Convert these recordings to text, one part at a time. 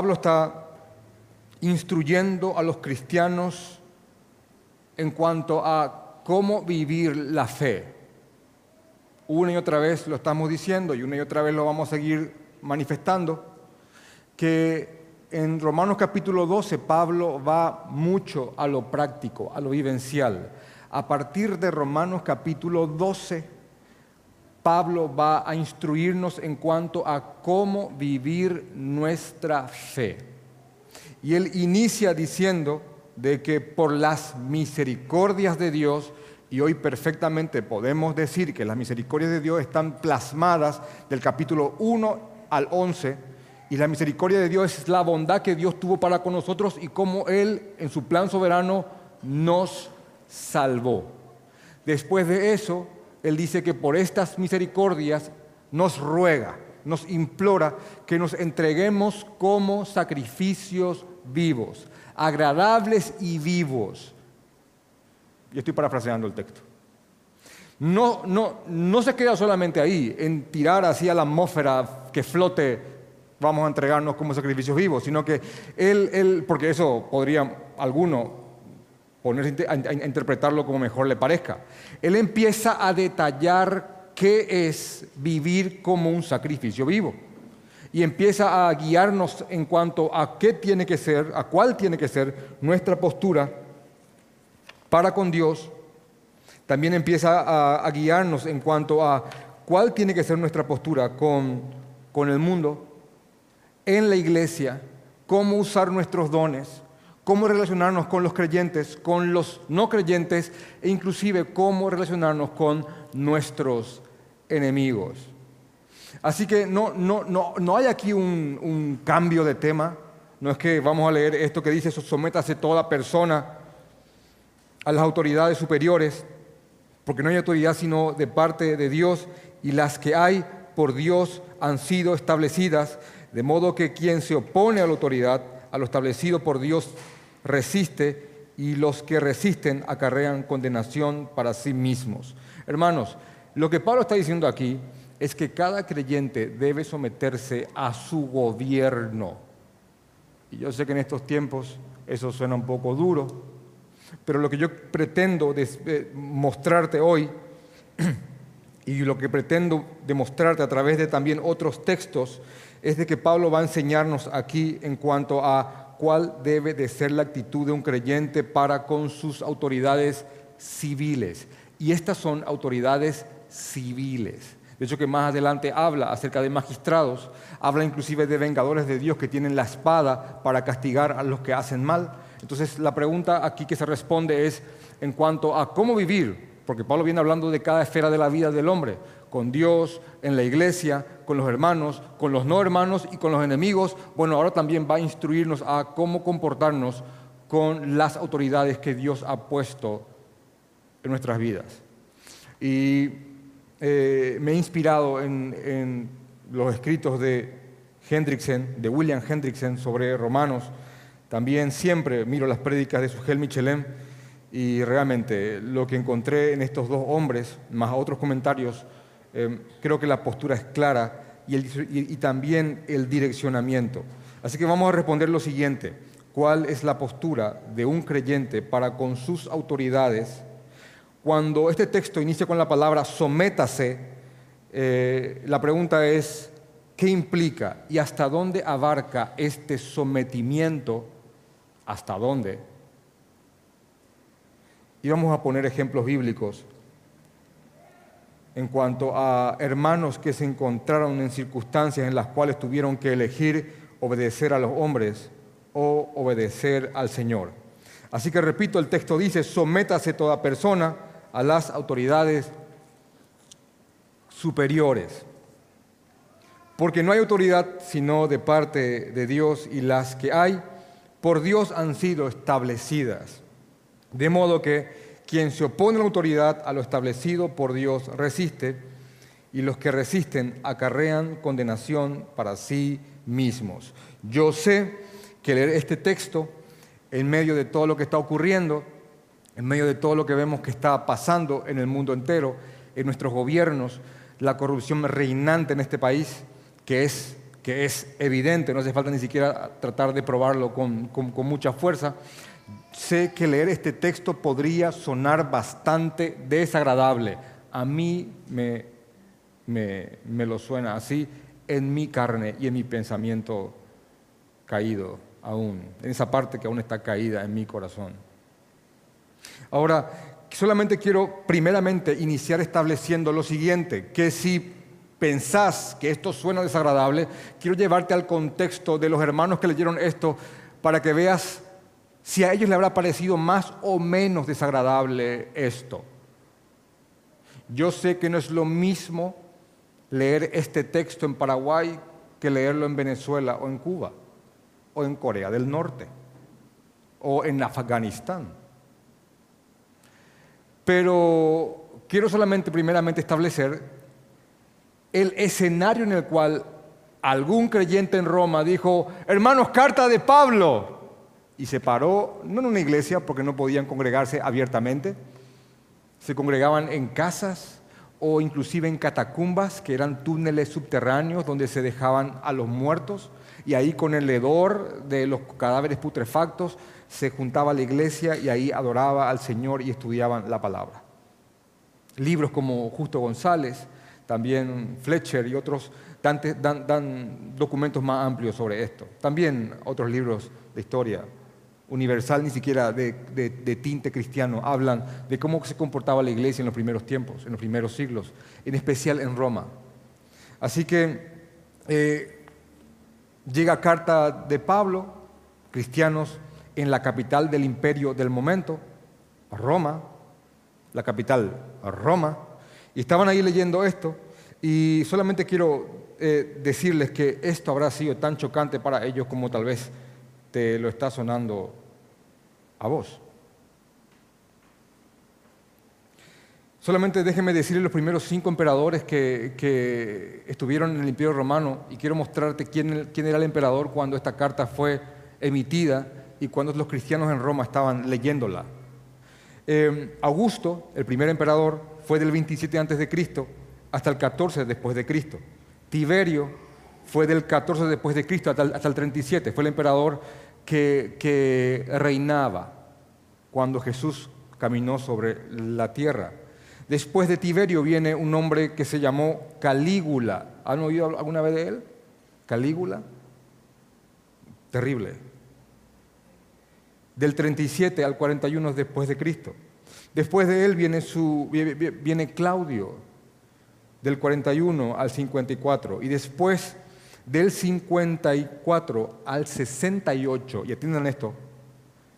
Pablo está instruyendo a los cristianos en cuanto a cómo vivir la fe. Una y otra vez lo estamos diciendo y una y otra vez lo vamos a seguir manifestando, que en Romanos capítulo 12 Pablo va mucho a lo práctico, a lo vivencial. A partir de Romanos capítulo 12, Pablo va a instruirnos en cuanto a cómo vivir nuestra fe. Y él inicia diciendo de que por las misericordias de Dios, y hoy perfectamente podemos decir que las misericordias de Dios están plasmadas del capítulo 1 al 11, y la misericordia de Dios es la bondad que Dios tuvo para con nosotros y cómo Él en su plan soberano nos salvó. Después de eso, Él dice que por estas misericordias nos ruega, nos implora que nos entreguemos como sacrificios vivos, agradables y vivos. Y estoy parafraseando el texto. No, no, no se queda solamente ahí, en tirar hacia la atmósfera que flote, vamos a entregarnos como sacrificios vivos, sino que él, él porque eso podría alguno ponerse a, interpretarlo como mejor le parezca. Él empieza a detallar qué es vivir como un sacrificio vivo y empieza a guiarnos en cuanto a qué tiene que ser, a cuál tiene que ser nuestra postura para con Dios. También empieza a, a guiarnos en cuanto a cuál tiene que ser nuestra postura con, con el mundo, en la iglesia, cómo usar nuestros dones, cómo relacionarnos con los creyentes, con los no creyentes e inclusive cómo relacionarnos con nuestros enemigos. Así que no, no, no, no hay aquí un, un, cambio de tema, no es que vamos a leer esto que dice, sométase toda persona a las autoridades superiores, porque no hay autoridad sino de parte de Dios y las que hay por Dios han sido establecidas, de modo que quien se opone a la autoridad, a lo establecido por Dios, resiste y los que resisten acarrean condenación para sí mismos. Hermanos, lo que Pablo está diciendo aquí es que cada creyente debe someterse a su gobierno. Y yo sé que en estos tiempos eso suena un poco duro, pero lo que yo pretendo eh, mostrarte hoy y lo que pretendo demostrarte a través de también otros textos es de que Pablo va a enseñarnos aquí en cuanto a cuál debe de ser la actitud de un creyente para con sus autoridades civiles. Y estas son autoridades civiles. De hecho, que más adelante habla acerca de magistrados, habla inclusive de vengadores de Dios que tienen la espada para castigar a los que hacen mal. Entonces, la pregunta aquí que se responde es en cuanto a cómo vivir, porque Pablo viene hablando de cada esfera de la vida del hombre, con Dios, en la iglesia, con los hermanos, con los no hermanos y con los enemigos. Bueno, ahora también va a instruirnos a cómo comportarnos con las autoridades que Dios ha puesto en nuestras vidas. Y eh, me he inspirado en, los escritos de Hendrickson, de William Hendrickson sobre romanos. También siempre miro las prédicas de Sugel Michelin y realmente lo que encontré en estos dos hombres, más otros comentarios, eh, creo que la postura es clara y, y también el direccionamiento. Así que vamos a responder lo siguiente. ¿Cuál es la postura de un creyente para con sus autoridades cuando este texto inicia con la palabra sométase, eh, la pregunta es, ¿qué implica y hasta dónde abarca este sometimiento? ¿Hasta dónde? Y vamos a poner ejemplos bíblicos en cuanto a hermanos que se encontraron en circunstancias en las cuales tuvieron que elegir obedecer a los hombres o obedecer al Señor. Así que repito, el texto dice, sométase toda persona a las autoridades superiores. Porque no hay autoridad sino de parte de Dios y las que hay por Dios han sido establecidas. De modo que quien se opone a la autoridad, a lo establecido por Dios, resiste y los que resisten acarrean condenación para sí mismos. Yo sé que leer este texto en medio de todo lo que está ocurriendo en medio de todo lo que vemos que está pasando en el mundo entero, en nuestros gobiernos, la corrupción reinante en este país, que es que es evidente, no hace falta ni siquiera tratar de probarlo con, con mucha fuerza, sé que leer este texto podría sonar bastante desagradable. A mí me, me, me, lo suena así en mi carne y en mi pensamiento caído aún, en esa parte que aún está caída en mi corazón. Ahora, solamente quiero primeramente iniciar estableciendo lo siguiente, que si pensás que esto suena desagradable, quiero llevarte al contexto de los hermanos que leyeron esto para que veas si a ellos le habrá parecido más o menos desagradable esto. Yo sé que no es lo mismo leer este texto en Paraguay que leerlo en Venezuela o en Cuba o en Corea del Norte o en Afganistán. Pero quiero solamente primeramente establecer el escenario en el cual algún creyente en Roma dijo, hermanos, carta de Pablo, y se paró, no en una iglesia porque no podían congregarse abiertamente, se congregaban en casas o inclusive en catacumbas, que eran túneles subterráneos donde se dejaban a los muertos, y ahí con el hedor de los cadáveres putrefactos se juntaba la iglesia y ahí adoraba al Señor y estudiaban la palabra. Libros como Justo González, también Fletcher y otros dan, dan documentos más amplios sobre esto. También otros libros de historia universal, ni siquiera de, tinte cristiano, hablan de cómo se comportaba la iglesia en los primeros tiempos, en los primeros siglos, en especial en Roma. Así que eh, llega carta de Pablo, cristianos en la capital del imperio del momento, Roma, la capital, Roma, y estaban ahí leyendo esto, y solamente quiero eh, decirles que esto habrá sido tan chocante para ellos como tal vez te lo está sonando a vos. Solamente déjenme decirle los primeros cinco emperadores que, estuvieron en el Imperio Romano y quiero mostrarte quién, quién, era el emperador cuando esta carta fue emitida y cuando los cristianos en Roma estaban leyéndola. Eh, Augusto, el primer emperador, fue del 27 antes de Cristo hasta el 14 después de Cristo. Tiberio fue del 14 después de Cristo hasta el 37, fue el emperador que, reinaba cuando Jesús caminó sobre la tierra. Después de Tiberio viene un hombre que se llamó Calígula. ¿Han oído alguna vez de él? Calígula. Terrible. Del 37 al 41 después de Cristo. Después de él viene, su, viene Claudio, del 41 al 54. Y después del 54 al 68, y atiendan esto,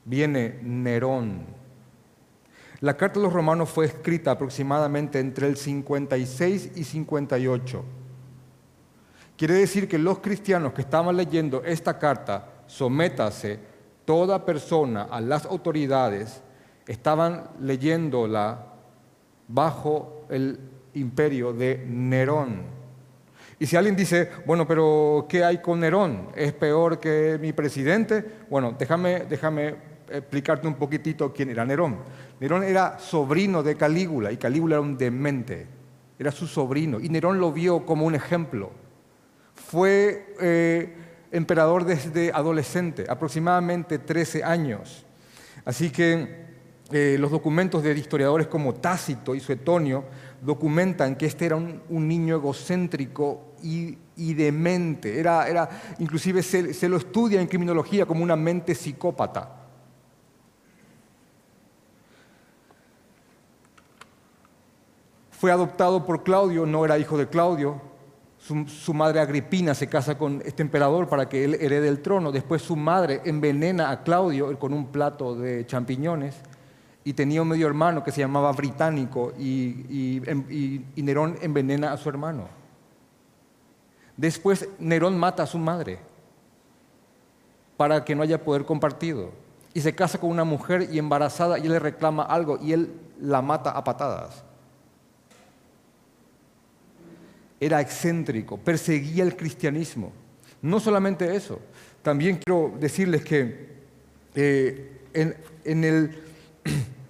viene Nerón. La carta de los romanos fue escrita aproximadamente entre el 56 y 58. Quiere decir que los cristianos que estaban leyendo esta carta, sométase toda persona a las autoridades, estaban leyéndola bajo el imperio de Nerón. Y si alguien dice, bueno, pero ¿qué hay con Nerón? ¿Es peor que mi presidente? Bueno, déjame, déjame explicarte un poquitito quién era Nerón. Nerón era sobrino de Calígula y Calígula era un demente, era su sobrino y Nerón lo vio como un ejemplo. Fue eh, emperador desde adolescente, aproximadamente 13 años. Así que eh, los documentos de historiadores como Tácito y Suetonio documentan que este era un, niño egocéntrico y, demente. Era, era, inclusive se, lo estudia en criminología como una mente psicópata. Fue adoptado por Claudio, no era hijo de Claudio. Su, madre Agripina se casa con este emperador para que él herede el trono. Después su madre envenena a Claudio con un plato de champiñones y tenía un medio hermano que se llamaba Británico y, Nerón envenena a su hermano. Después Nerón mata a su madre para que no haya poder compartido. Y se casa con una mujer y embarazada y él le reclama algo y él la mata a patadas. Era excéntrico, perseguía el cristianismo. No solamente eso, también quiero decirles que eh, en el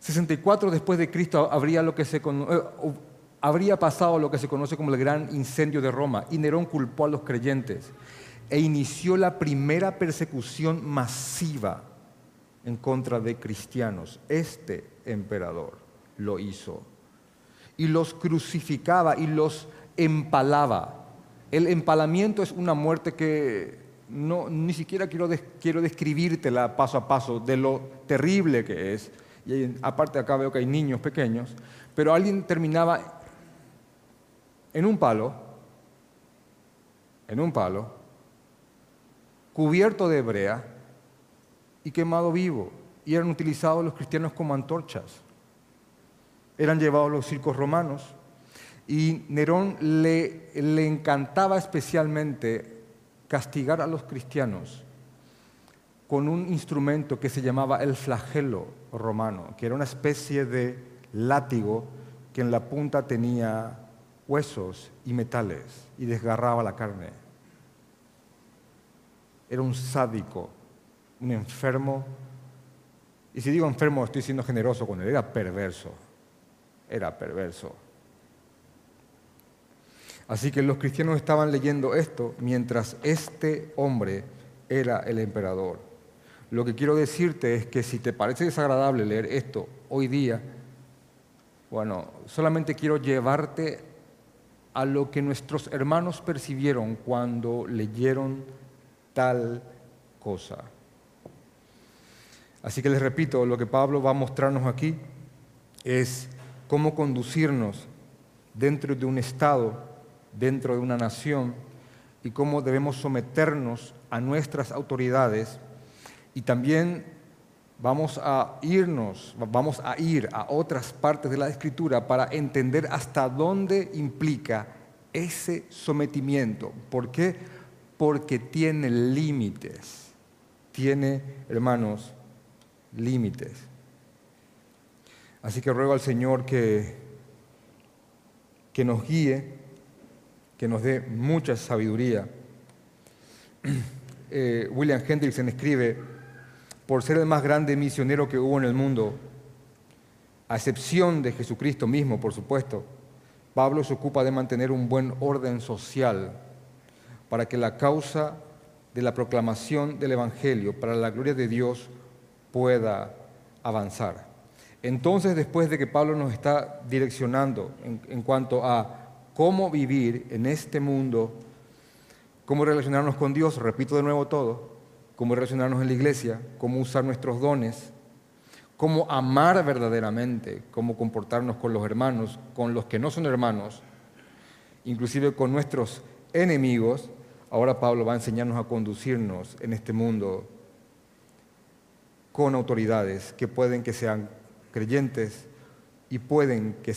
64 después de Cristo habría lo que se eh, habría pasado lo que se conoce como el gran incendio de Roma y Nerón culpó a los creyentes e inició la primera persecución masiva en contra de cristianos. Este emperador lo hizo. Y los crucificaba y los empalaba. El empalamiento es una muerte que no, ni siquiera quiero, quiero describírtela paso a paso de lo terrible que es. Y aparte acá veo que hay niños pequeños, pero alguien terminaba en un palo, en un palo, cubierto de brea y quemado vivo. Y eran utilizados los cristianos como antorchas. Eran llevados a los circos romanos. Y Nerón le, le encantaba especialmente castigar a los cristianos con un instrumento que se llamaba el flagelo romano, que era una especie de látigo que en la punta tenía huesos y metales y desgarraba la carne era un sádico, un enfermo. Y si digo enfermo, estoy siendo generoso con él, era perverso, era perverso. Así que los cristianos estaban leyendo esto mientras este hombre era el emperador. Lo que quiero decirte es que si te parece desagradable leer esto hoy día, bueno, solamente quiero llevarte a lo que nuestros hermanos percibieron cuando leyeron tal cosa. Así que les repito, lo que Pablo va a mostrarnos aquí es cómo conducirnos dentro de un Estado, dentro de una nación, y cómo debemos someternos a nuestras autoridades. Y también vamos a irnos, vamos a ir a otras partes de la Escritura para entender hasta dónde implica ese sometimiento. ¿Por qué? porque tiene límites. Tiene, hermanos, límites. Así que ruego al Señor que, que nos guíe, que nos dé mucha sabiduría. Eh, William Hendrickson escribe, por ser el más grande misionero que hubo en el mundo, a excepción de Jesucristo mismo, por supuesto, Pablo se ocupa de mantener un buen orden social para que la causa de la proclamación del Evangelio para la gloria de Dios pueda avanzar. Entonces, después de que Pablo nos está direccionando en, cuanto a cómo vivir en este mundo, cómo relacionarnos con Dios, repito de nuevo todo, cómo relacionarnos en la iglesia, cómo usar nuestros dones, cómo amar verdaderamente, cómo comportarnos con los hermanos, con los que no son hermanos, inclusive con nuestros enemigos, Ahora Pablo va a enseñarnos a conducirnos en este mundo con autoridades que pueden que sean creyentes y pueden que,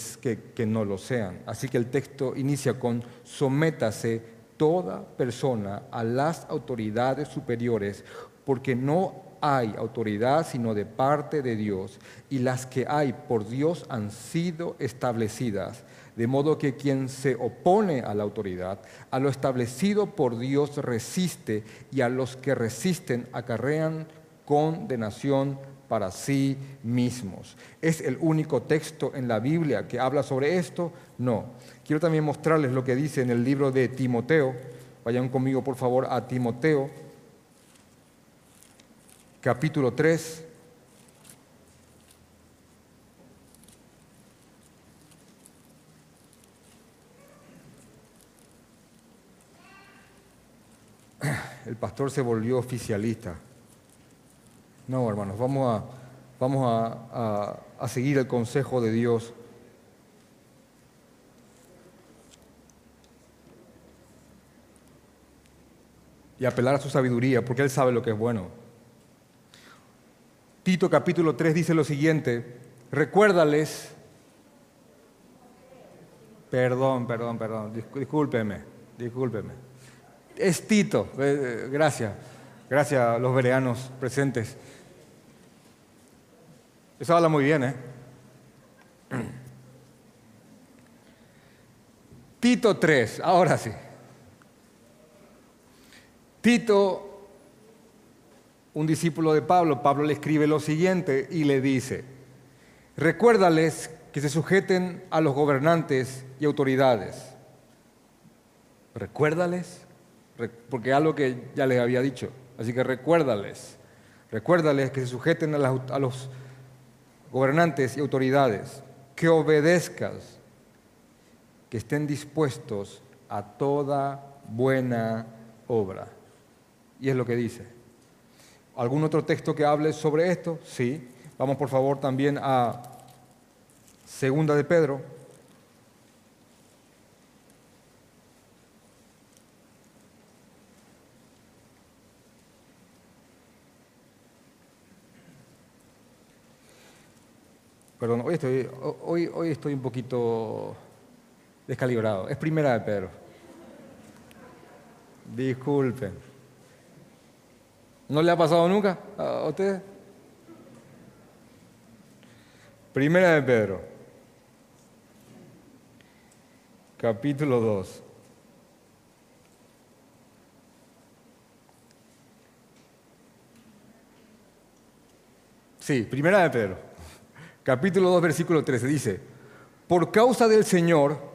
que, no lo sean. Así que el texto inicia con sométase toda persona a las autoridades superiores, porque no hay autoridad sino de parte de Dios, y las que hay por Dios han sido establecidas. De modo que quien se opone a la autoridad, a lo establecido por Dios resiste y a los que resisten acarrean condenación para sí mismos. ¿Es el único texto en la Biblia que habla sobre esto? No. Quiero también mostrarles lo que dice en el libro de Timoteo. Vayan conmigo por favor a Timoteo, capítulo 3. el pastor se volvió oficialista. No, hermanos, vamos a, vamos a, a seguir el consejo de Dios. Y apelar a su sabiduría, porque Él sabe lo que es bueno. Tito capítulo 3 dice lo siguiente, recuérdales, perdón, perdón, perdón, discúlpeme, discúlpeme es Tito. Eh, gracias. Gracias a los vereanos presentes. Eso habla muy bien, ¿eh? Tito 3, ahora sí. Tito, un discípulo de Pablo, Pablo le escribe lo siguiente y le dice, recuérdales que se sujeten a los gobernantes y autoridades. Recuérdales, porque es algo que ya les había dicho. Así que recuérdales, recuérdales que se sujeten a, los gobernantes y autoridades, que obedezcas, que estén dispuestos a toda buena obra. Y es lo que dice. ¿Algún otro texto que hable sobre esto? Sí. Vamos por favor también a Segunda de Pedro. Perdón, hoy estoy, hoy, hoy estoy un poquito descalibrado. Es primera de Pedro. Disculpen. ¿No le ha pasado nunca a ustedes? Primera de Pedro, capítulo 2. Sí, primera de Pedro, capítulo 2, versículo 13, dice, por causa del Señor,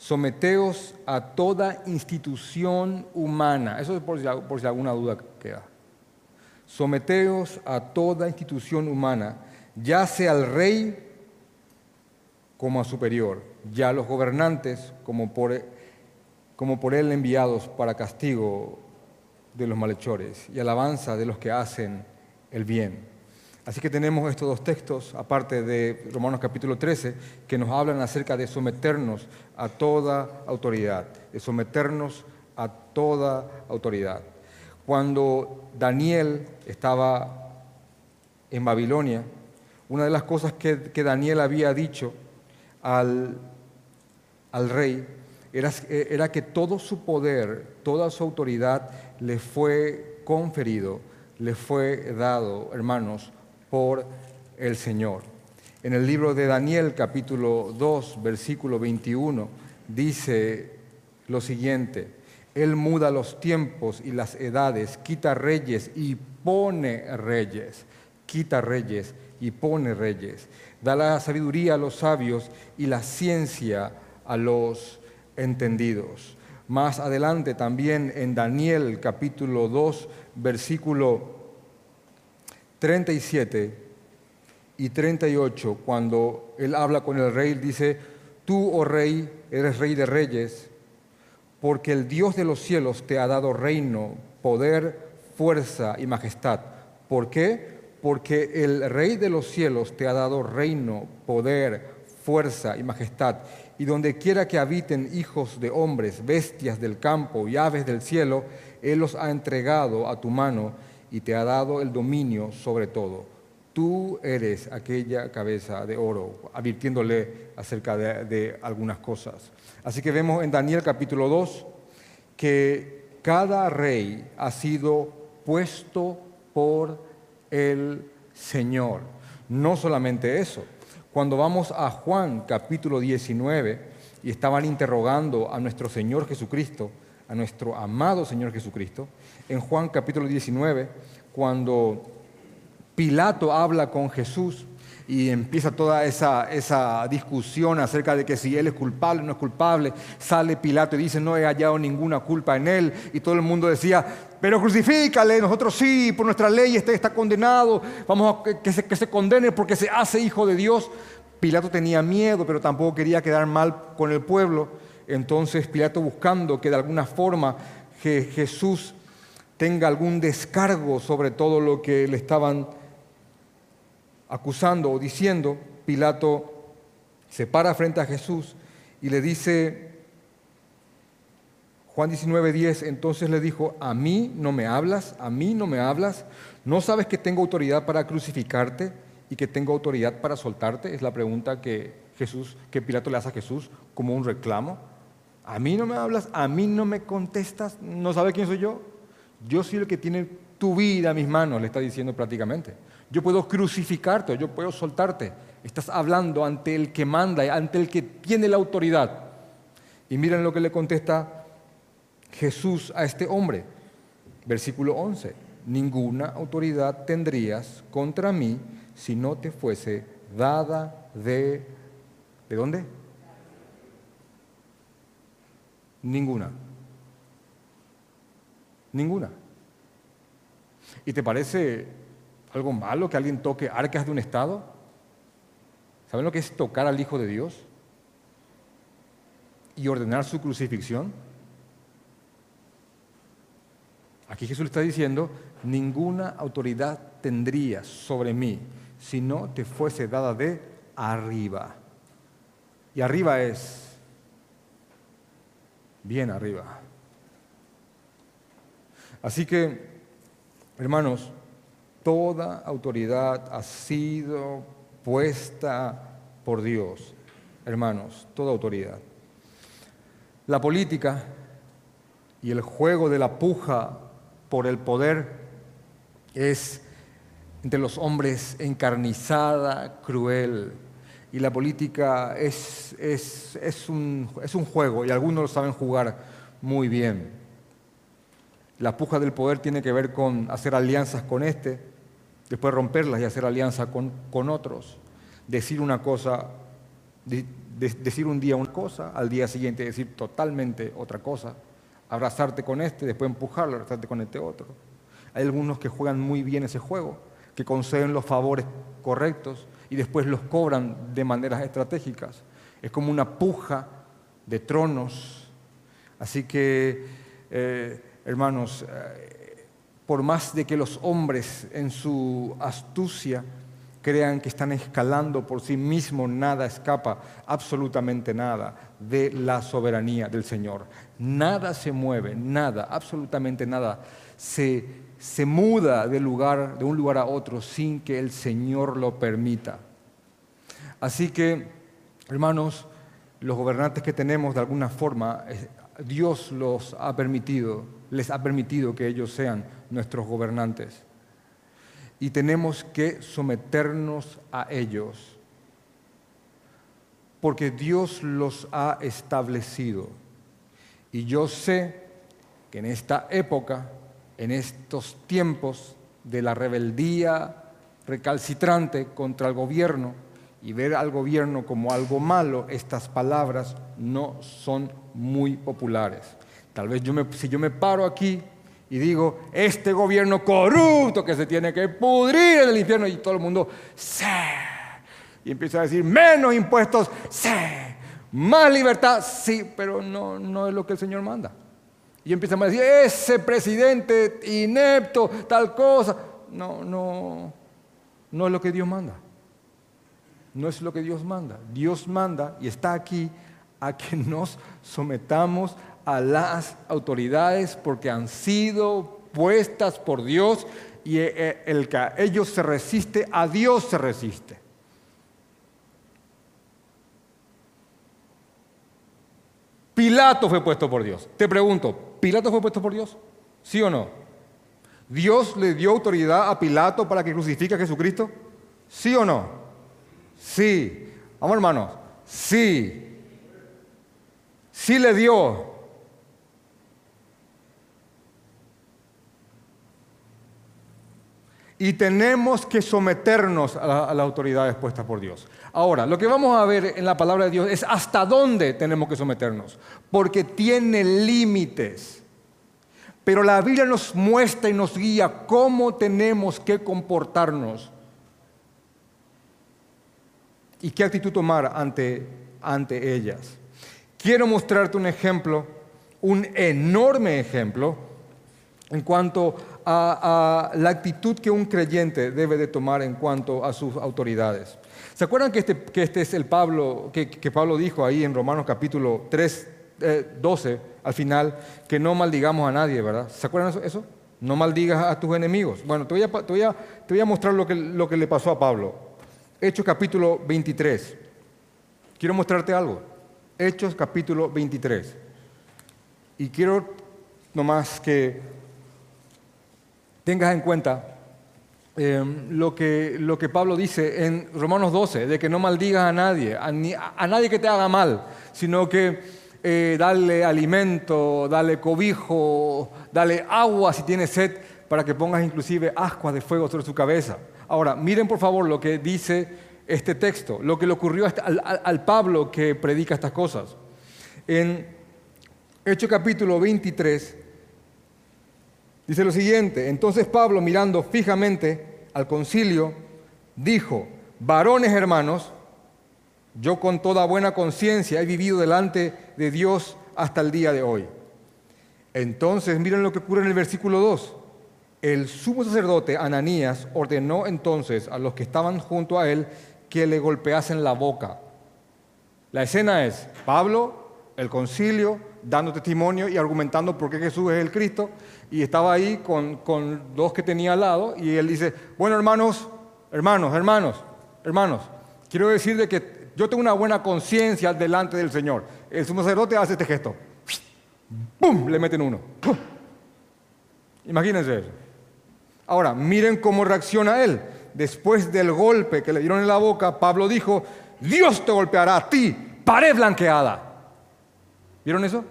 someteos a toda institución humana. Eso es por si, alguna duda queda. Someteos a toda institución humana ya sea al rey como a superior, ya a los gobernantes como por él enviados para castigo de los malhechores y alabanza de los que hacen el bien. Así que tenemos estos dos textos, aparte de Romanos capítulo 13, que nos hablan acerca de someternos a toda autoridad, de someternos a toda autoridad. Cuando Daniel estaba en Babilonia, una de las cosas que, Daniel había dicho al, al rey era, era, que todo su poder, toda su autoridad le fue conferido, le fue dado, hermanos, por el Señor. En el libro de Daniel capítulo 2, versículo 21, dice lo siguiente, Él muda los tiempos y las edades, quita reyes y pone reyes, quita reyes y pone reyes. Da la sabiduría a los sabios y la ciencia a los entendidos. Más adelante también en Daniel capítulo 2, versículo 37 y 38, cuando él habla con el rey, dice, tú, oh rey, eres rey de reyes, porque el Dios de los cielos te ha dado reino, poder, fuerza y majestad. ¿Por qué? porque el Rey de los cielos te ha dado reino, poder, fuerza y majestad, y donde quiera que habiten hijos de hombres, bestias del campo y aves del cielo, Él los ha entregado a tu mano y te ha dado el dominio sobre todo. Tú eres aquella cabeza de oro, advirtiéndole acerca de, algunas cosas. Así que vemos en Daniel capítulo 2 que cada rey ha sido puesto por el Señor. No solamente eso, cuando vamos a Juan capítulo 19 y estaban interrogando a nuestro Señor Jesucristo, a nuestro amado Señor Jesucristo, en Juan capítulo 19, cuando Pilato habla con Jesús y empieza toda esa, esa, discusión acerca de que si él es culpable o no es culpable. Sale Pilato y dice, no he hallado ninguna culpa en él. Y todo el mundo decía, pero crucifícale, nosotros sí, por nuestra ley este está condenado, vamos a que se, que se condene porque se hace hijo de Dios. Pilato tenía miedo, pero tampoco quería quedar mal con el pueblo. Entonces Pilato buscando que de alguna forma Jesús tenga algún descargo sobre todo lo que le estaban acusando o diciendo, Pilato se para frente a Jesús y le dice, Juan 19:10, entonces le dijo, a mí no me hablas, a mí no me hablas, ¿no sabes que tengo autoridad para crucificarte y que tengo autoridad para soltarte? Es la pregunta que Jesús, que Pilato le hace a Jesús como un reclamo. A mí no me hablas, a mí no me contestas, ¿no sabes quién soy yo? Yo soy el que tiene tu vida a mis manos, le está diciendo prácticamente. Yo puedo crucificarte, yo puedo soltarte. Estás hablando ante el que manda, ante el que tiene la autoridad. Y miren lo que le contesta Jesús a este hombre. Versículo 11. Ninguna autoridad tendrías contra mí si no te fuese dada de... ¿De dónde? Ninguna. Ninguna. ¿Y te parece algo malo que alguien toque arcas de un Estado? ¿Saben lo que es tocar al Hijo de Dios? Y ordenar su crucifixión. Aquí Jesús le está diciendo, ninguna autoridad tendría sobre mí si no te fuese dada de arriba. Y arriba es bien arriba. Así que, hermanos, toda autoridad ha sido puesta por Dios. Hermanos, toda autoridad. La política y el juego de la puja por el poder es entre los hombres encarnizada, cruel. Y la política es, es, un, es un juego y algunos lo saben jugar muy bien. La puja del poder tiene que ver con hacer alianzas con este, después romperlas y hacer alianza con, con otros. Decir una cosa, decir un día una cosa, al día siguiente decir totalmente otra cosa. Abrazarte con este, después empujarlo, abrazarte con este otro. Hay algunos que juegan muy bien ese juego, que conceden los favores correctos y después los cobran de maneras estratégicas. Es como una puja de tronos. Así que eh, hermanos, eh, por más de que los hombres en su astucia crean que están escalando por sí mismos, nada escapa, absolutamente nada, de la soberanía del Señor. Nada se mueve, nada, absolutamente nada, se, se muda de, lugar, de un lugar a otro sin que el Señor lo permita. Así que, hermanos, los gobernantes que tenemos de alguna forma, eh, Dios los ha permitido les ha permitido que ellos sean nuestros gobernantes. Y tenemos que someternos a ellos, porque Dios los ha establecido. Y yo sé que en esta época, en estos tiempos de la rebeldía recalcitrante contra el gobierno, y ver al gobierno como algo malo, estas palabras no son muy populares. Tal vez yo me, si yo me paro aquí y digo, este gobierno corrupto que se tiene que pudrir en el infierno y todo el mundo, sí. Y empieza a decir, menos impuestos, sí. Más libertad, sí, pero no, no es lo que el Señor manda. Y empiezan a decir, ese presidente inepto, tal cosa. No, no, no es lo que Dios manda. No es lo que Dios manda. Dios manda y está aquí a que nos sometamos a las autoridades porque han sido puestas por Dios y eh, eh, el que a ellos se resiste, a Dios se resiste. Pilato fue puesto por Dios. Te pregunto, ¿Pilato fue puesto por Dios? ¿Sí o no? ¿Dios le dio autoridad a Pilato para que crucifique a Jesucristo? ¿Sí o no? Sí. Vamos hermanos, sí. Sí le dio. Y tenemos que someternos a, las autoridades puestas por Dios. Ahora, lo que vamos a ver en la palabra de Dios es hasta dónde tenemos que someternos, porque tiene límites. Pero la Biblia nos muestra y nos guía cómo tenemos que comportarnos y qué actitud tomar ante, ante ellas. Quiero mostrarte un ejemplo, un enorme ejemplo, en cuanto a, la actitud que un creyente debe de tomar en cuanto a sus autoridades. ¿Se acuerdan que este, que este es el Pablo, que, Pablo dijo ahí en Romanos capítulo 3, 12, eh, al final, que no maldigamos a nadie, ¿verdad? ¿Se acuerdan eso? eso? No maldigas a tus enemigos. Bueno, te voy a, te voy a, te voy a mostrar lo que, lo que le pasó a Pablo. Hechos capítulo 23. Quiero mostrarte algo. Hechos capítulo 23. Y quiero nomás que tengas en cuenta em, lo, que, lo que Pablo dice en Romanos 12, de que no maldigas a nadie, a, nadie que te haga mal, sino que eh, dale alimento, dale cobijo, dale agua si tienes sed, para que pongas inclusive ascuas de fuego sobre su cabeza. Ahora, miren por favor lo que dice este texto, lo que le ocurrió al, al Pablo que predica estas cosas. En Hecho capítulo 23 dice lo siguiente, entonces Pablo mirando fijamente al concilio, dijo, varones hermanos, yo con toda buena conciencia he vivido delante de Dios hasta el día de hoy. Entonces, miren lo que ocurre en el versículo 2. El sumo sacerdote Ananías ordenó entonces a los que estaban junto a él que le golpeasen la boca. La escena es Pablo, el concilio, dando testimonio y argumentando por qué Jesús es el Cristo, y estaba ahí con, con dos que tenía al lado, y él dice, bueno hermanos, hermanos, hermanos, hermanos, quiero decir de que yo tengo una buena conciencia delante del Señor. El sumo sacerdote hace este gesto. ¡Pum! Le meten uno. Imagínense eso. Ahora, miren cómo reacciona él. Después del golpe que le dieron en la boca, Pablo dijo, Dios te golpeará a ti, pared blanqueada. ¿Vieron eso?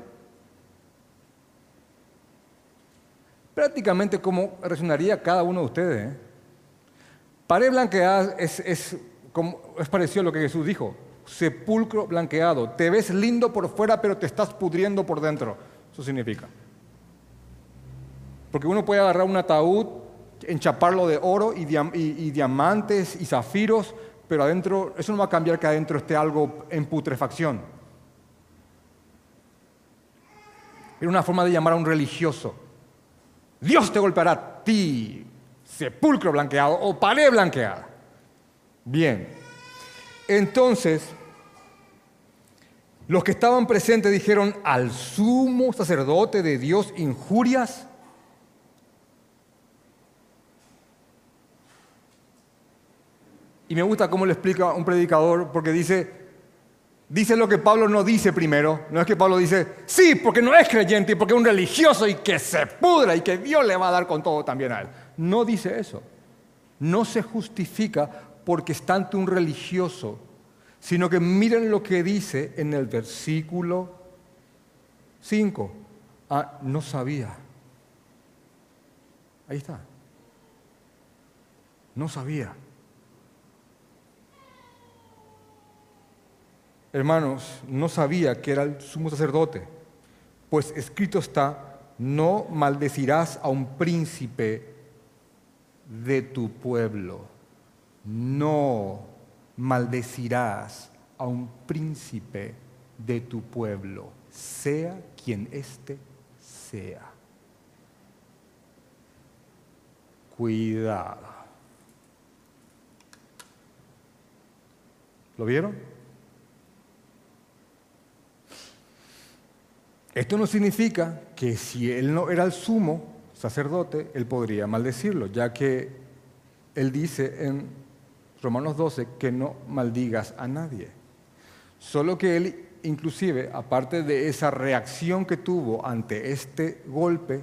Prácticamente como reaccionaría cada uno de ustedes. ¿eh? Pared blanqueada es, es, como, es parecido a lo que Jesús dijo. Sepulcro blanqueado. Te ves lindo por fuera, pero te estás pudriendo por dentro. Eso significa. Porque uno puede agarrar un ataúd, enchaparlo de oro y, y, diamantes y zafiros, pero adentro, eso no va a cambiar que adentro esté algo en putrefacción. Era una forma de llamar a un religioso. Dios te golpeará a ti, sepulcro blanqueado o pared blanqueada. Bien, entonces los que estaban presentes dijeron, al sumo sacerdote de Dios injurias. Y me gusta cómo le explica un predicador, porque dice, dice lo que Pablo no dice primero. No es que Pablo dice, sí, porque no es creyente y porque es un religioso y que se pudra y que Dios le va a dar con todo también a él. No dice eso. No se justifica porque está ante un religioso sino que miren lo que dice en el versículo 5. Ah, no sabía. Ahí está. No sabía. Hermanos, no sabía que era el sumo sacerdote, pues escrito está, no maldecirás a un príncipe de tu pueblo. No maldecirás a un príncipe de tu pueblo, sea quien éste sea. Cuidado. ¿Lo vieron? Esto no significa que si él no era el sumo sacerdote, él podría maldecirlo, ya que él dice en Romanos 12, que no maldigas a nadie. Solo que él, inclusive, aparte de esa reacción que tuvo ante este golpe,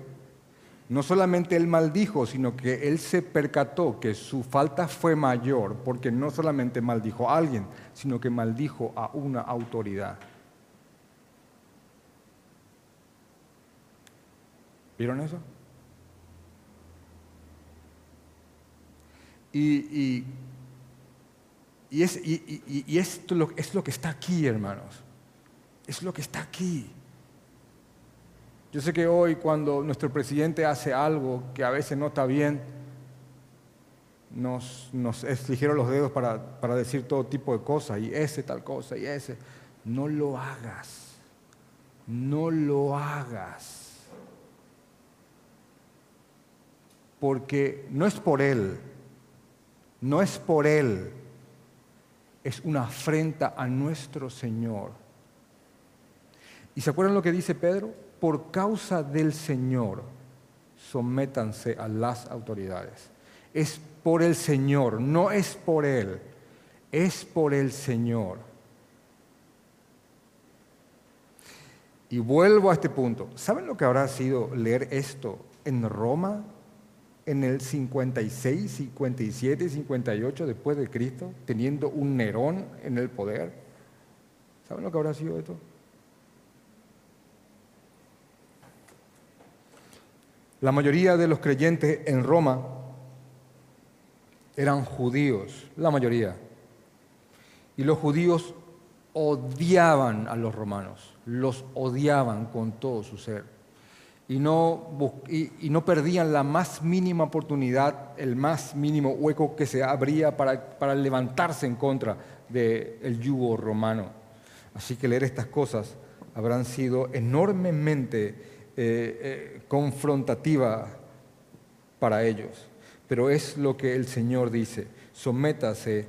no solamente él maldijo, sino que él se percató que su falta fue mayor, porque no solamente maldijo a alguien, sino que maldijo a una autoridad. ¿Vieron eso? Y, y y, es, y, esto es lo que está aquí, hermanos. Es lo que está aquí. Yo sé que hoy cuando nuestro presidente hace algo que a veces no está bien, nos, nos eligieron los dedos para, para decir todo tipo de cosas, y ese tal cosa, y ese. No lo hagas. No lo hagas. Porque no es por él, no es por él es una afrenta a nuestro Señor. ¿Y se acuerdan lo que dice Pedro? Por causa del Señor, sométanse a las autoridades. Es por el Señor, no es por Él, es por el Señor. Y vuelvo a este punto. ¿Saben lo que habrá sido leer esto en Roma en el 56, 57, 58 después de Cristo, teniendo un Nerón en el poder. ¿Saben lo que habrá sido esto? La mayoría de los creyentes en Roma eran judíos, la mayoría. Y los judíos odiaban a los romanos, los odiaban con todo su ser. Y no, y, no perdían la más mínima oportunidad, el más mínimo hueco que se abría para, para levantarse en contra del yugo romano. Así que leer estas cosas habrán sido enormemente eh, eh, confrontativas para ellos. Pero es lo que el Señor dice, sométase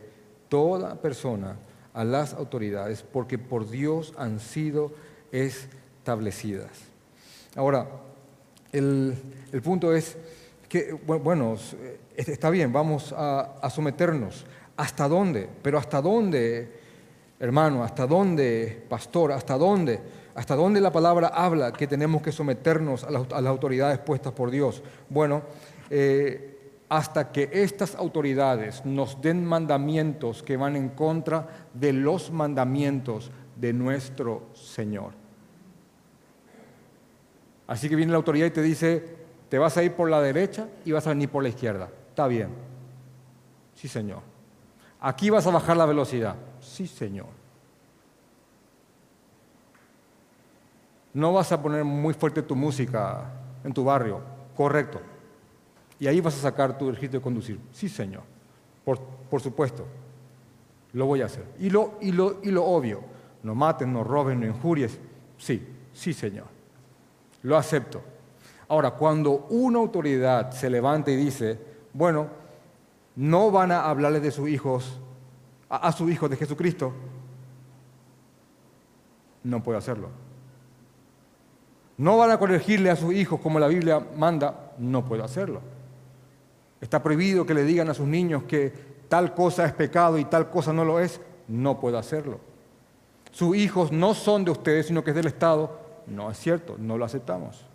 toda persona a las autoridades porque por Dios han sido establecidas. Ahora, el, punto es que, bueno, está bien, vamos a, a someternos. ¿Hasta dónde? Pero ¿hasta dónde, hermano? ¿Hasta dónde, pastor? ¿Hasta dónde? ¿Hasta dónde la palabra habla que tenemos que someternos a las, autoridades puestas por Dios? Bueno, eh, hasta que estas autoridades nos den mandamientos que van en contra de los mandamientos de nuestro Señor. Así que viene la autoridad y te dice, te vas a ir por la derecha y vas a venir por la izquierda. Está bien. Sí, Señor. Aquí vas a bajar la velocidad. Sí, Señor. no vas a poner muy fuerte tu música en tu barrio, correcto. Y ahí vas a sacar tu registro de conducir. Sí, Señor, por, supuesto, lo voy a hacer. Y lo, y, lo, y lo obvio, no maten, no roben, no injuries. Sí, sí, Señor, lo acepto. Ahora, cuando una autoridad se levanta y dice, bueno, no van a hablarle de sus hijos, a, a su hijo de Jesucristo, no puede hacerlo no van a corregirle a sus hijos como la Biblia manda, no puedo hacerlo. Está prohibido que le digan a sus niños que tal cosa es pecado y tal cosa no lo es, no puedo hacerlo. Sus hijos no son de ustedes, sino que es del Estado, no es cierto, no lo aceptamos.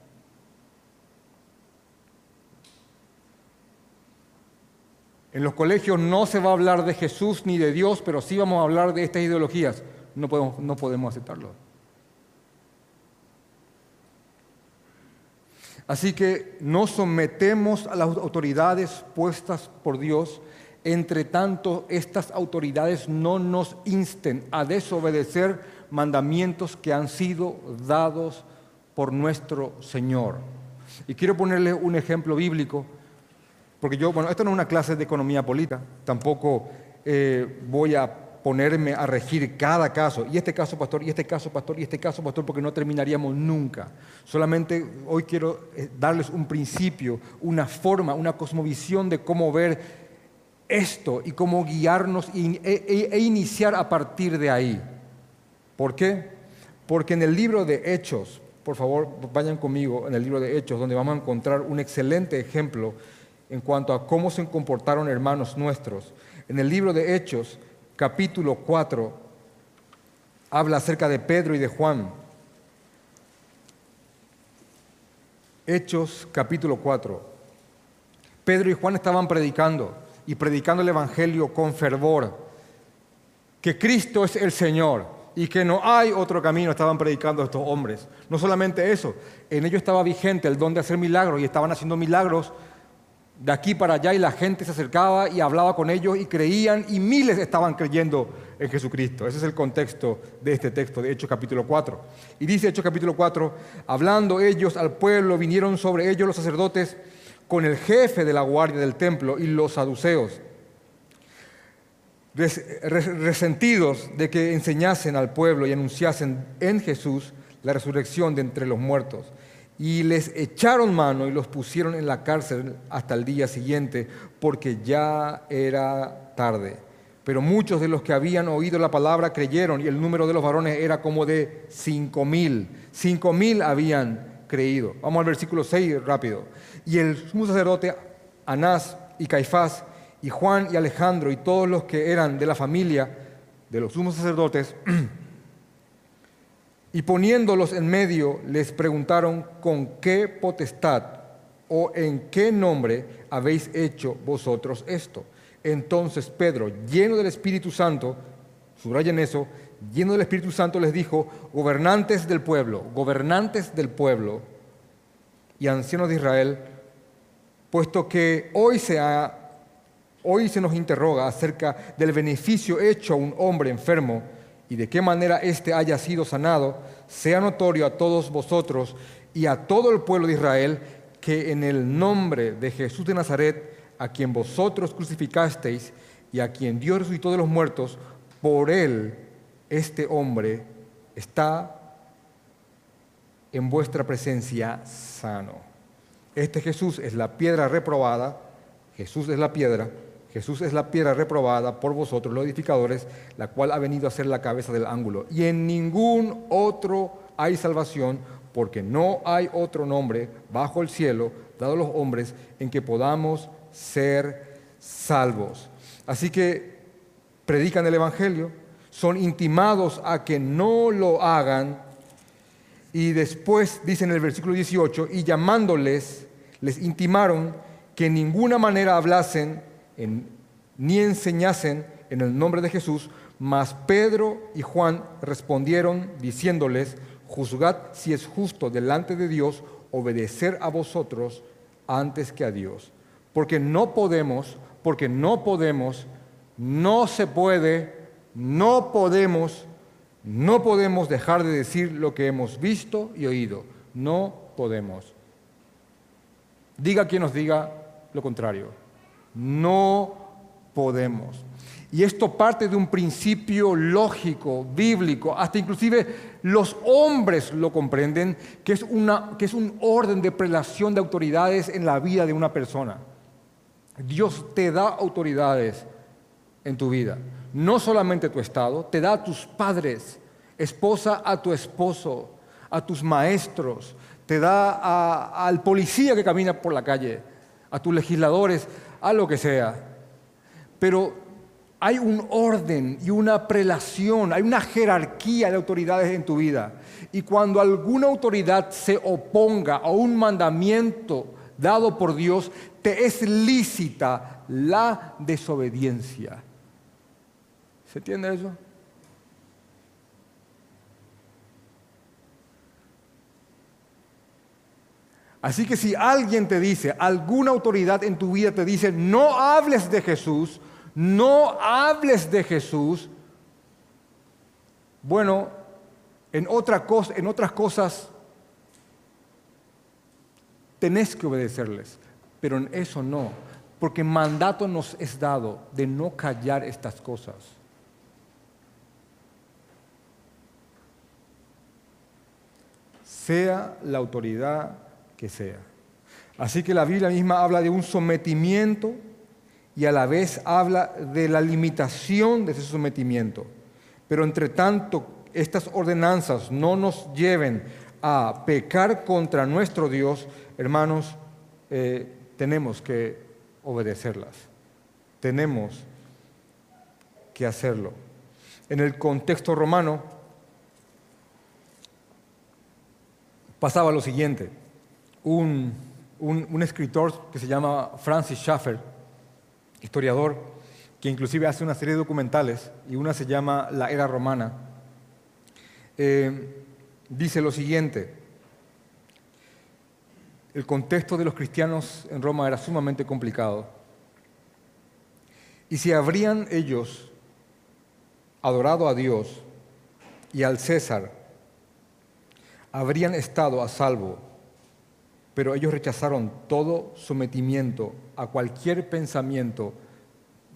En los colegios no se va a hablar de Jesús ni de Dios, pero sí vamos a hablar de estas ideologías. No podemos, no podemos aceptarlo. Así que nos sometemos a las autoridades puestas por Dios, entre tanto estas autoridades no nos insten a desobedecer mandamientos que han sido dados por nuestro Señor. Y quiero ponerle un ejemplo bíblico, porque yo, bueno, esto no es una clase de economía política, tampoco eh, voy a ponerme a regir cada caso, y este caso, pastor, y este caso, pastor, y este caso, pastor, porque no terminaríamos nunca. Solamente hoy quiero eh, darles un principio, una forma, una cosmovisión de cómo ver esto y cómo guiarnos e, e, e iniciar a partir de ahí. ¿Por qué? Porque en el libro de Hechos, por favor, vayan conmigo en el libro de Hechos, donde vamos a encontrar un excelente ejemplo en cuanto a cómo se comportaron hermanos nuestros. En el libro de Hechos, capítulo 4 habla acerca de Pedro y de Juan. Hechos capítulo 4. Pedro y Juan estaban predicando y predicando el Evangelio con fervor, que Cristo es el Señor y que no hay otro camino, estaban predicando estos hombres. No solamente eso, en ellos estaba vigente el don de hacer milagros y estaban haciendo milagros de aquí para allá y la gente se acercaba y hablaba con ellos y creían y miles estaban creyendo en Jesucristo. Ese es el contexto de este texto de Hechos capítulo 4. Y dice Hechos capítulo 4, hablando ellos al pueblo, vinieron sobre ellos los sacerdotes con el jefe de la guardia del templo y los saduceos, resentidos de que enseñasen al pueblo y anunciasen en Jesús la resurrección de entre los muertos y les echaron mano y los pusieron en la cárcel hasta el día siguiente, porque ya era tarde. Pero muchos de los que habían oído la palabra creyeron y el número de los varones era como de cinco mil. Cinco mil habían creído. Vamos al versículo 6 rápido. Y el sumo sacerdote Anás y Caifás y Juan y Alejandro y todos los que eran de la familia de los sumos sacerdotes y poniéndolos en medio, les preguntaron con qué potestad o en qué nombre habéis hecho vosotros esto. Entonces Pedro, lleno del Espíritu Santo, subrayen eso, lleno del Espíritu Santo les dijo, gobernantes del pueblo, gobernantes del pueblo y ancianos de Israel, puesto que hoy se ha hoy se nos interroga acerca del beneficio hecho a un hombre enfermo y de qué manera éste haya sido sanado, sea notorio a todos vosotros y a todo el pueblo de Israel que en el nombre de Jesús de Nazaret, a quien vosotros crucificasteis y a quien Dios resucitó de los muertos, por él este hombre está en vuestra presencia sano. Este Jesús es la piedra reprobada, Jesús es la piedra, Jesús es la piedra reprobada por vosotros los edificadores, la cual ha venido a ser la cabeza del ángulo. Y en ningún otro hay salvación, porque no hay otro nombre bajo el cielo dado a los hombres en que podamos ser salvos. Así que predican el Evangelio, son intimados a que no lo hagan y después dice en el versículo 18, y llamándoles, les intimaron que en ninguna manera hablasen ni enseñasen en el nombre de Jesús, mas Pedro y Juan respondieron diciéndoles, juzgad si es justo delante de Dios obedecer a vosotros antes que a Dios. Porque no podemos, porque no podemos, no se puede, no podemos no podemos dejar de decir lo que hemos visto y oído. No podemos. Diga quien nos diga lo contrario. No podemos. Y esto parte de un principio lógico, bíblico, hasta inclusive los hombres lo comprenden, que es, una, que es un orden de prelación de autoridades en la vida de una persona. Dios te da autoridades en tu vida no solamente tu estado, te da a tus padres, esposa a tu esposo, a tus maestros, te da al policía que camina por la calle, a tus legisladores, a lo que sea. Pero hay un orden y una prelación, hay una jerarquía de autoridades en tu vida. Y cuando alguna autoridad se oponga a un mandamiento dado por Dios, te es lícita la desobediencia. ¿Se entiende eso? Así que si alguien te dice, alguna autoridad en tu vida te dice, no hables de Jesús, no hables de Jesús, bueno, en, otra cosa, en otras cosas tenés que obedecerles, pero en eso no, porque mandato nos es dado de no callar estas cosas. Sea la autoridad que sea. Así que la Biblia misma habla de un sometimiento y a la vez habla de la limitación de ese sometimiento. Pero entre tanto, estas ordenanzas no nos lleven a pecar contra nuestro Dios, hermanos, eh, tenemos que obedecerlas. Tenemos que hacerlo. En el contexto romano, pasaba lo siguiente. Un, escritor que se llama Francis Schaeffer, historiador, que inclusive hace una serie de documentales, y una se llama La Era Romana, eh, dice lo siguiente. El contexto de los cristianos en Roma era sumamente complicado. Y si habrían ellos adorado a Dios y al César habrían estado a salvo, pero ellos rechazaron todo sometimiento a cualquier pensamiento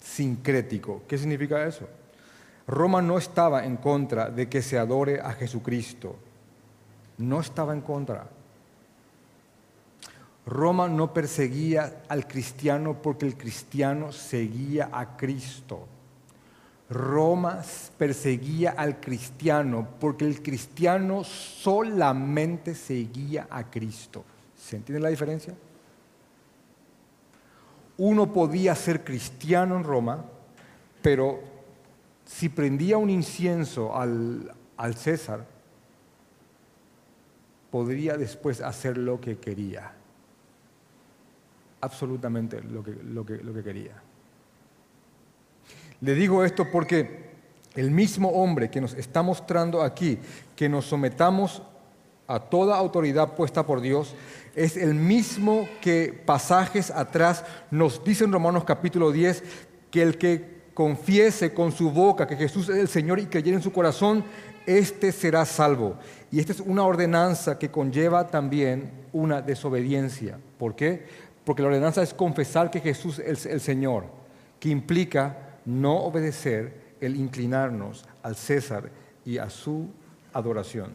sincrético. ¿Qué significa eso? Roma no estaba en contra de que se adore a Jesucristo. No estaba en contra. Roma no perseguía al cristiano porque el cristiano seguía a Cristo. Roma perseguía al cristiano porque el cristiano solamente seguía a Cristo. ¿Se entiende la diferencia? Uno podía ser cristiano en Roma, pero si prendía un incienso al, César, podría después hacer lo que quería. Absolutamente lo que, lo que quería. Le digo esto porque el mismo hombre que nos está mostrando aquí que nos sometamos a toda autoridad puesta por Dios, es el mismo que pasajes atrás nos dice en Romanos capítulo 10 que el que confiese con su boca que Jesús es el Señor y creyere en su corazón, éste será salvo. Y esta es una ordenanza que conlleva también una desobediencia. ¿Por qué? Porque la ordenanza es confesar que Jesús es el Señor, que implica no obedecer el inclinarnos al César y a su adoración.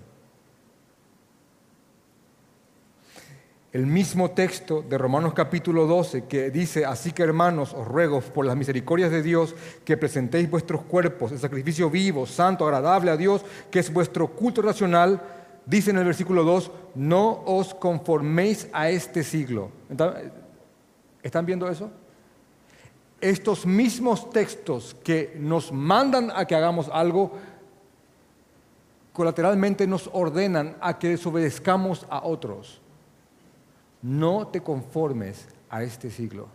El mismo texto de Romanos capítulo 12 que dice, así que hermanos, os ruego por las misericordias de Dios que presentéis vuestros cuerpos en sacrificio vivo, santo, agradable a Dios, que es vuestro culto racional, dice en el versículo 2, no os conforméis a este siglo. ¿Están viendo eso? Estos mismos textos que nos mandan a que hagamos algo, colateralmente nos ordenan a que desobedezcamos a otros. No te conformes a este siglo.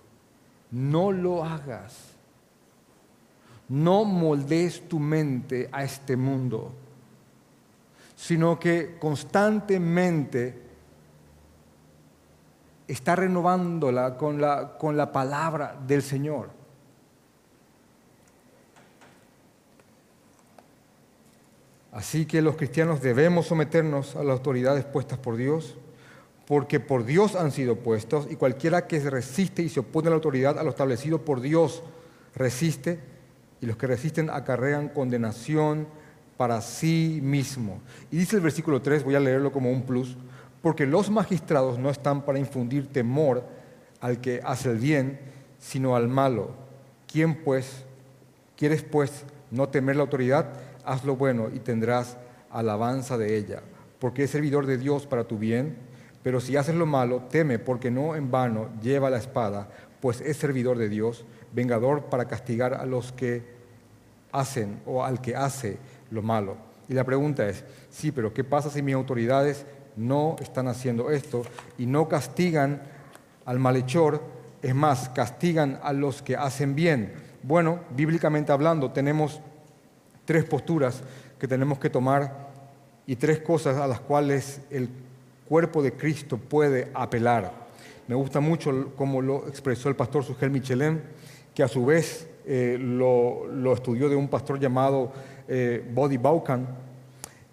No lo hagas. No moldees tu mente a este mundo, sino que constantemente está renovándola con la, con la palabra del Señor. Así que los cristianos debemos someternos a las autoridades puestas por Dios porque por Dios han sido puestos, y cualquiera que se resiste y se opone a la autoridad, a lo establecido por Dios, resiste, y los que resisten acarrean condenación para sí mismo. Y dice el versículo 3, voy a leerlo como un plus, porque los magistrados no están para infundir temor al que hace el bien, sino al malo. ¿Quién pues, quieres pues no temer la autoridad? Haz lo bueno y tendrás alabanza de ella, porque es servidor de Dios para tu bien pero si haces lo malo, teme, porque no en vano lleva la espada, pues es servidor de Dios, vengador para castigar a los que hacen o al que hace lo malo. Y la pregunta es, sí, pero ¿qué pasa si mis autoridades no están haciendo esto y no castigan al malhechor? Es más, castigan a los que hacen bien. Bueno, bíblicamente hablando, tenemos tres posturas que tenemos que tomar y tres cosas a las cuales el cuerpo de Cristo puede apelar. Me gusta mucho cómo lo expresó el pastor Sugel Michelin, que a su vez eh, lo, estudió de un pastor llamado eh, Body Baucan.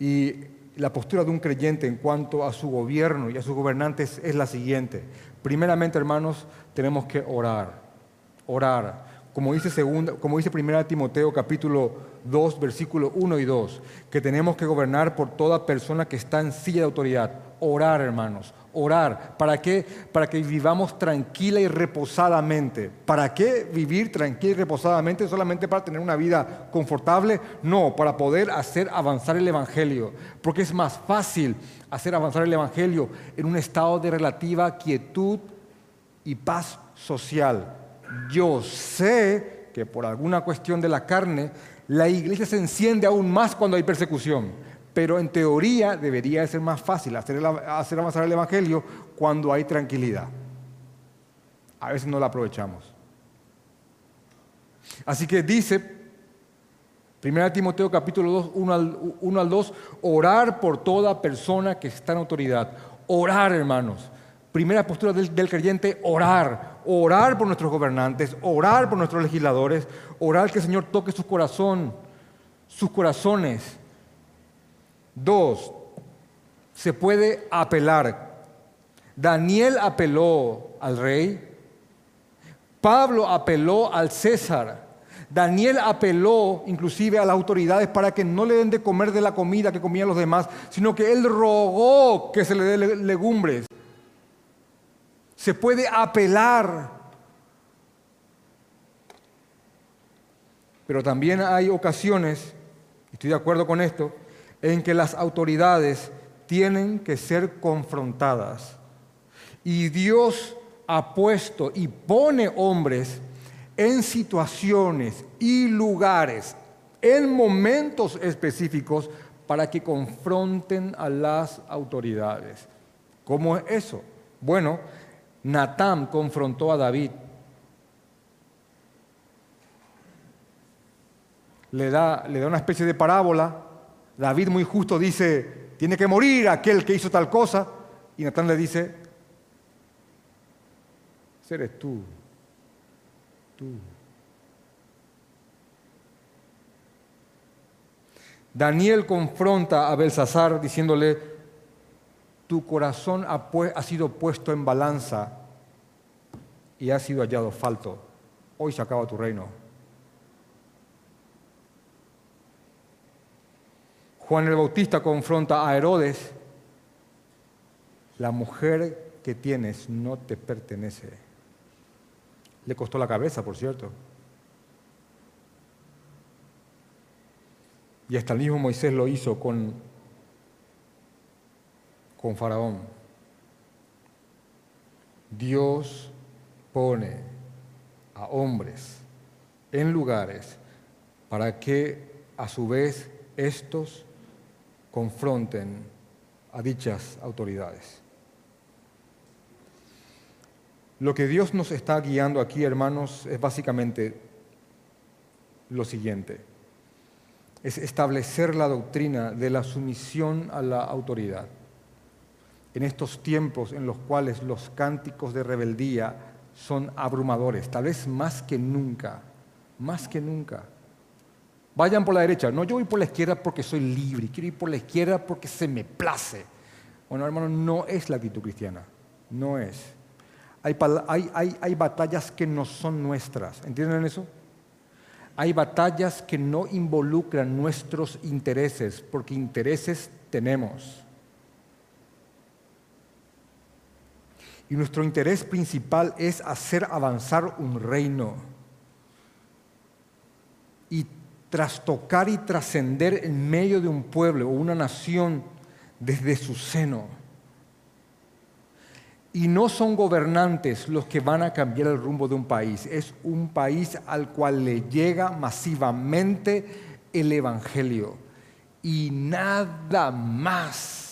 Y la postura de un creyente en cuanto a su gobierno y a sus gobernantes es la siguiente. Primeramente, hermanos, tenemos que orar, orar. Como dice, segunda, como dice 1 Timoteo capítulo 2, versículo 1 y 2, que tenemos que gobernar por toda persona que está en silla de autoridad orar, hermanos, orar. ¿Para qué? Para que vivamos tranquila y reposadamente. ¿Para qué vivir tranquila y reposadamente? ¿Solamente para tener una vida confortable? No, para poder hacer avanzar el Evangelio. Porque es más fácil hacer avanzar el Evangelio en un estado de relativa quietud y paz social. Yo sé que por alguna cuestión de la carne, la iglesia se enciende aún más cuando hay persecución pero en teoría debería ser más fácil hacer, hacer avanzar el Evangelio cuando hay tranquilidad. A veces no la aprovechamos. Así que dice 1 Timoteo capítulo 2, 1 al, 2, orar por toda persona que está en autoridad. Orar, hermanos. Primera postura del, creyente, orar. Orar por nuestros gobernantes, orar por nuestros legisladores, orar que el Señor toque su corazón, sus corazones Dos, se puede apelar. Daniel apeló al rey, Pablo apeló al César, Daniel apeló inclusive a las autoridades para que no le den de comer de la comida que comían los demás, sino que él rogó que se le dé legumbres. Se puede apelar. Pero también hay ocasiones, estoy de acuerdo con esto, en que las autoridades tienen que ser confrontadas. Y Dios ha puesto y pone hombres en situaciones y lugares, en momentos específicos, para que confronten a las autoridades. ¿Cómo es eso? Bueno, Natán confrontó a David. Le da, le da una especie de parábola David muy justo dice, tiene que morir aquel que hizo tal cosa. Y Natán le dice, eres tú, tú. Daniel confronta a Belsasar diciéndole, tu corazón ha, sido puesto en balanza y ha sido hallado falto. Hoy se acaba tu reino. Juan el Bautista confronta a Herodes, la mujer que tienes no te pertenece. Le costó la cabeza, por cierto. Y hasta el mismo Moisés lo hizo con, con Faraón. Dios pone a hombres en lugares para que a su vez estos confronten a dichas autoridades. Lo que Dios nos está guiando aquí, hermanos, es básicamente lo siguiente es establecer la doctrina de la sumisión a la autoridad. En estos tiempos en los cuales los cánticos de rebeldía son abrumadores, tal vez más que nunca, más que nunca. Vayan por la derecha, no yo voy por la izquierda porque soy libre, quiero ir por la izquierda porque se me place. Bueno, hermano, no es la actitud cristiana, no es. Hay, hay, hay batallas que no son nuestras, ¿entienden eso? Hay batallas que no involucran nuestros intereses, porque intereses tenemos. Y nuestro interés principal es hacer avanzar un reino y trastocar y trascender en medio de un pueblo o una nación desde su seno. Y no son gobernantes los que van a cambiar el rumbo de un país, es un país al cual le llega masivamente el Evangelio. Y nada más.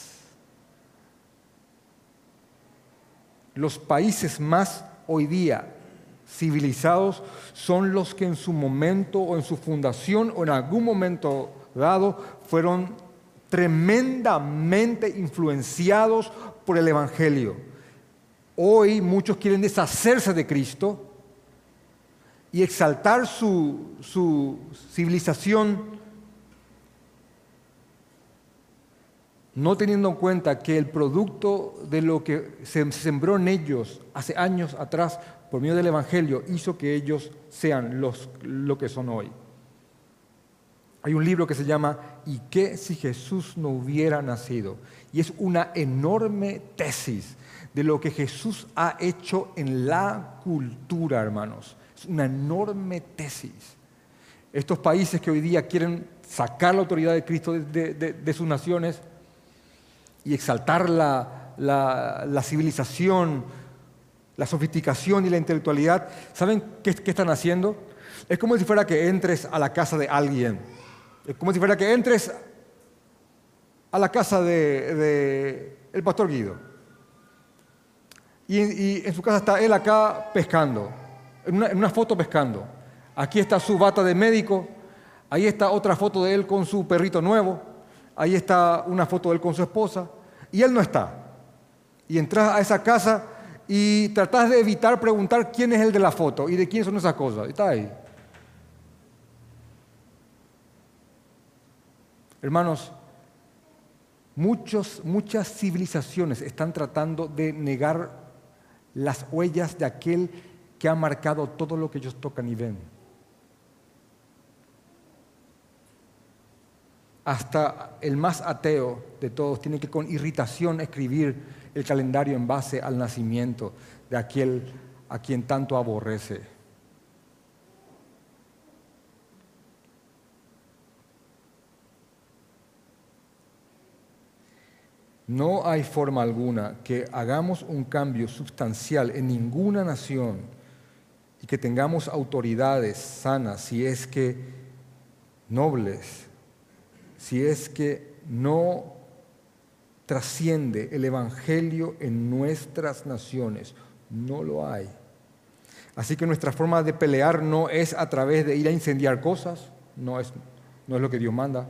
Los países más hoy día civilizados son los que en su momento o en su fundación o en algún momento dado fueron tremendamente influenciados por el Evangelio. Hoy muchos quieren deshacerse de Cristo y exaltar su, civilización no teniendo en cuenta que el producto de lo que se sembró en ellos hace años atrás por medio del Evangelio hizo que ellos sean los, lo que son hoy. Hay un libro que se llama ¿Y qué si Jesús no hubiera nacido? Y es una enorme tesis de lo que Jesús ha hecho en la cultura, hermanos. Es una enorme tesis. Estos países que hoy día quieren sacar la autoridad de Cristo de, sus naciones y exaltar la, civilización, la sofisticación y la intelectualidad, ¿saben qué, están haciendo? Es como si fuera que entres a la casa de alguien. Es como si fuera que entres a la casa de, el pastor Guido y, en su casa está él acá pescando, en una, foto pescando. Aquí está su bata de médico, ahí está otra foto de él con su perrito nuevo, ahí está una foto de él con su esposa, y él no está. Y entras a esa casa y tratás de evitar preguntar quién es el de la foto y de quién son esas cosas. Está ahí. Hermanos, muchos, muchas civilizaciones están tratando de negar las huellas de aquel que ha marcado todo lo que ellos tocan y ven. Hasta el más ateo de todos tiene que con irritación escribir el calendario en base al nacimiento de aquel a quien tanto aborrece. No hay forma alguna que hagamos un cambio sustancial en ninguna nación y que tengamos autoridades sanas si es que nobles, si es que no trasciende el Evangelio en nuestras naciones. No lo hay. Así que nuestra forma de pelear no es a través de ir a incendiar cosas, no es, no es lo que Dios manda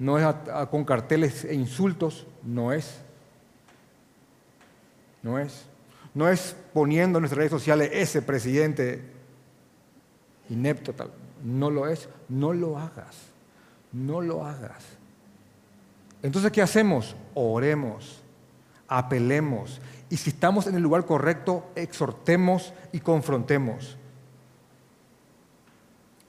no es con carteles e insultos, no es. No es. No es poniendo en nuestras redes sociales ese presidente inepto tal. No lo es. No lo hagas. No lo hagas. Entonces, ¿qué hacemos? Oremos, apelemos. Y si estamos en el lugar correcto, exhortemos y confrontemos.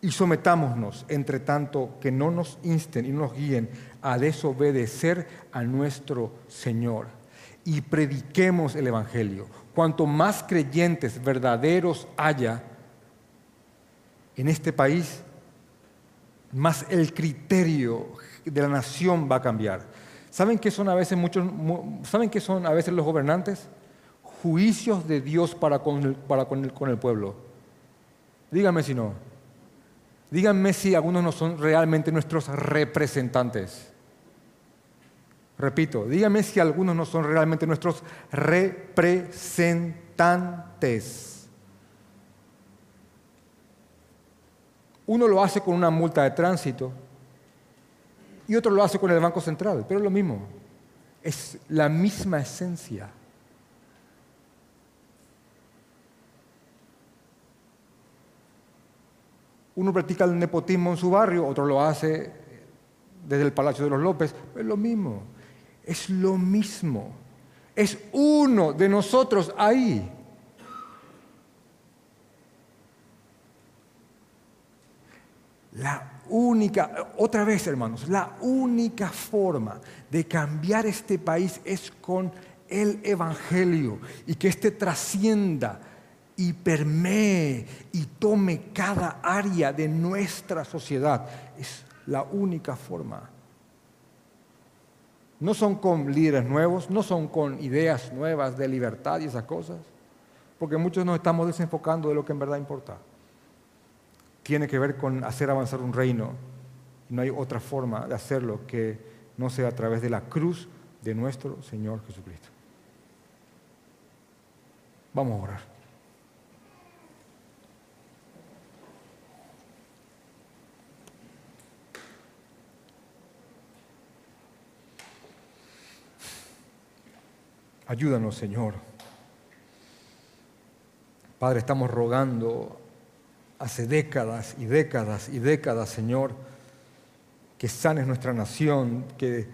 Y sometámonos, entre tanto, que no nos insten y no nos guíen a desobedecer a nuestro Señor. Y prediquemos el Evangelio. Cuanto más creyentes verdaderos haya en este país, más el criterio de la nación va a cambiar. ¿Saben qué son a veces muchos, ¿saben qué son a veces los gobernantes? Juicios de Dios para con el, con el pueblo. Díganme si no. Díganme si algunos no son realmente nuestros representantes. Repito, díganme si algunos no son realmente nuestros representantes. Uno lo hace con una multa de tránsito y otro lo hace con el Banco Central, pero es lo mismo. Es la misma esencia. Uno practica el nepotismo en su barrio, otro lo hace desde el Palacio de los López. Es lo mismo, es lo mismo. Es uno de nosotros ahí. La única, otra vez hermanos, la única forma de cambiar este país es con el Evangelio y que éste trascienda y permee y tome cada área de nuestra sociedad. Es la única forma. No son con líderes nuevos, no son con ideas nuevas de libertad y esas cosas, porque muchos nos estamos desenfocando de lo que en verdad importa. Tiene que ver con hacer avanzar un reino. No hay otra forma de hacerlo que no sea a través de la cruz de nuestro Señor Jesucristo. Vamos a orar. Ayúdanos, Señor. Padre, estamos rogando hace décadas y décadas y décadas, Señor, que sanes nuestra nación, que,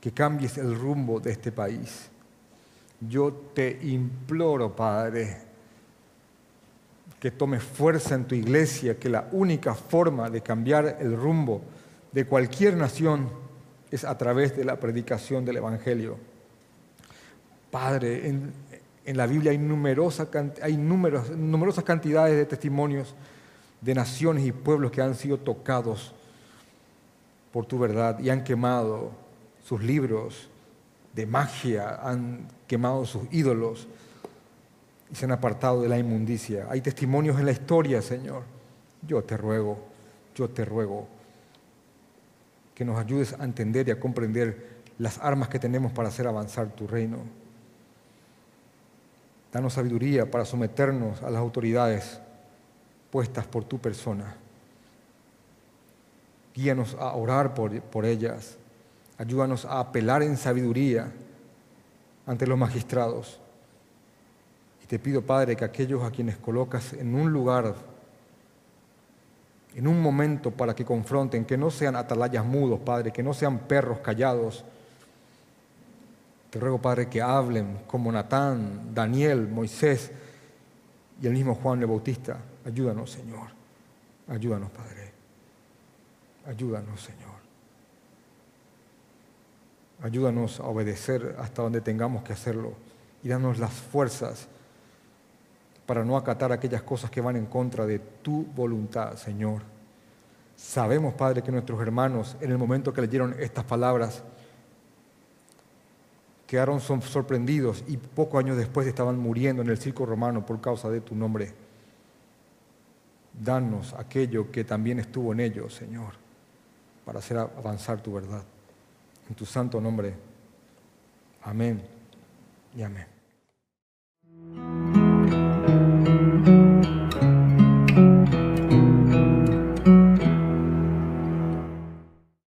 que cambies el rumbo de este país. Yo te imploro, Padre, que tomes fuerza en tu iglesia, que la única forma de cambiar el rumbo de cualquier nación es a través de la predicación del Evangelio. Padre, en, la Biblia hay, hay numerosas cantidades de testimonios de naciones y pueblos que han sido tocados por tu verdad y han quemado sus libros de magia, han quemado sus ídolos y se han apartado de la inmundicia. Hay testimonios en la historia, Señor. Yo te ruego, yo te ruego que nos ayudes a entender y a comprender las armas que tenemos para hacer avanzar tu reino. Danos sabiduría para someternos a las autoridades puestas por tu persona. Guíanos a orar por, por ellas. Ayúdanos a apelar en sabiduría ante los magistrados. Y te pido, Padre, que aquellos a quienes colocas en un lugar, en un momento para que confronten, que no sean atalayas mudos, Padre, que no sean perros callados, te ruego, Padre, que hablen como Natán, Daniel, Moisés y el mismo Juan el Bautista. Ayúdanos, Señor. Ayúdanos, Padre. Ayúdanos, Señor. Ayúdanos a obedecer hasta donde tengamos que hacerlo y danos las fuerzas para no acatar aquellas cosas que van en contra de tu voluntad, Señor. Sabemos, Padre, que nuestros hermanos, en el momento que leyeron estas palabras, quedaron sorprendidos y pocos años después estaban muriendo en el circo romano por causa de tu nombre. Danos aquello que también estuvo en ellos, Señor, para hacer avanzar tu verdad. En tu santo nombre. Amén y amén.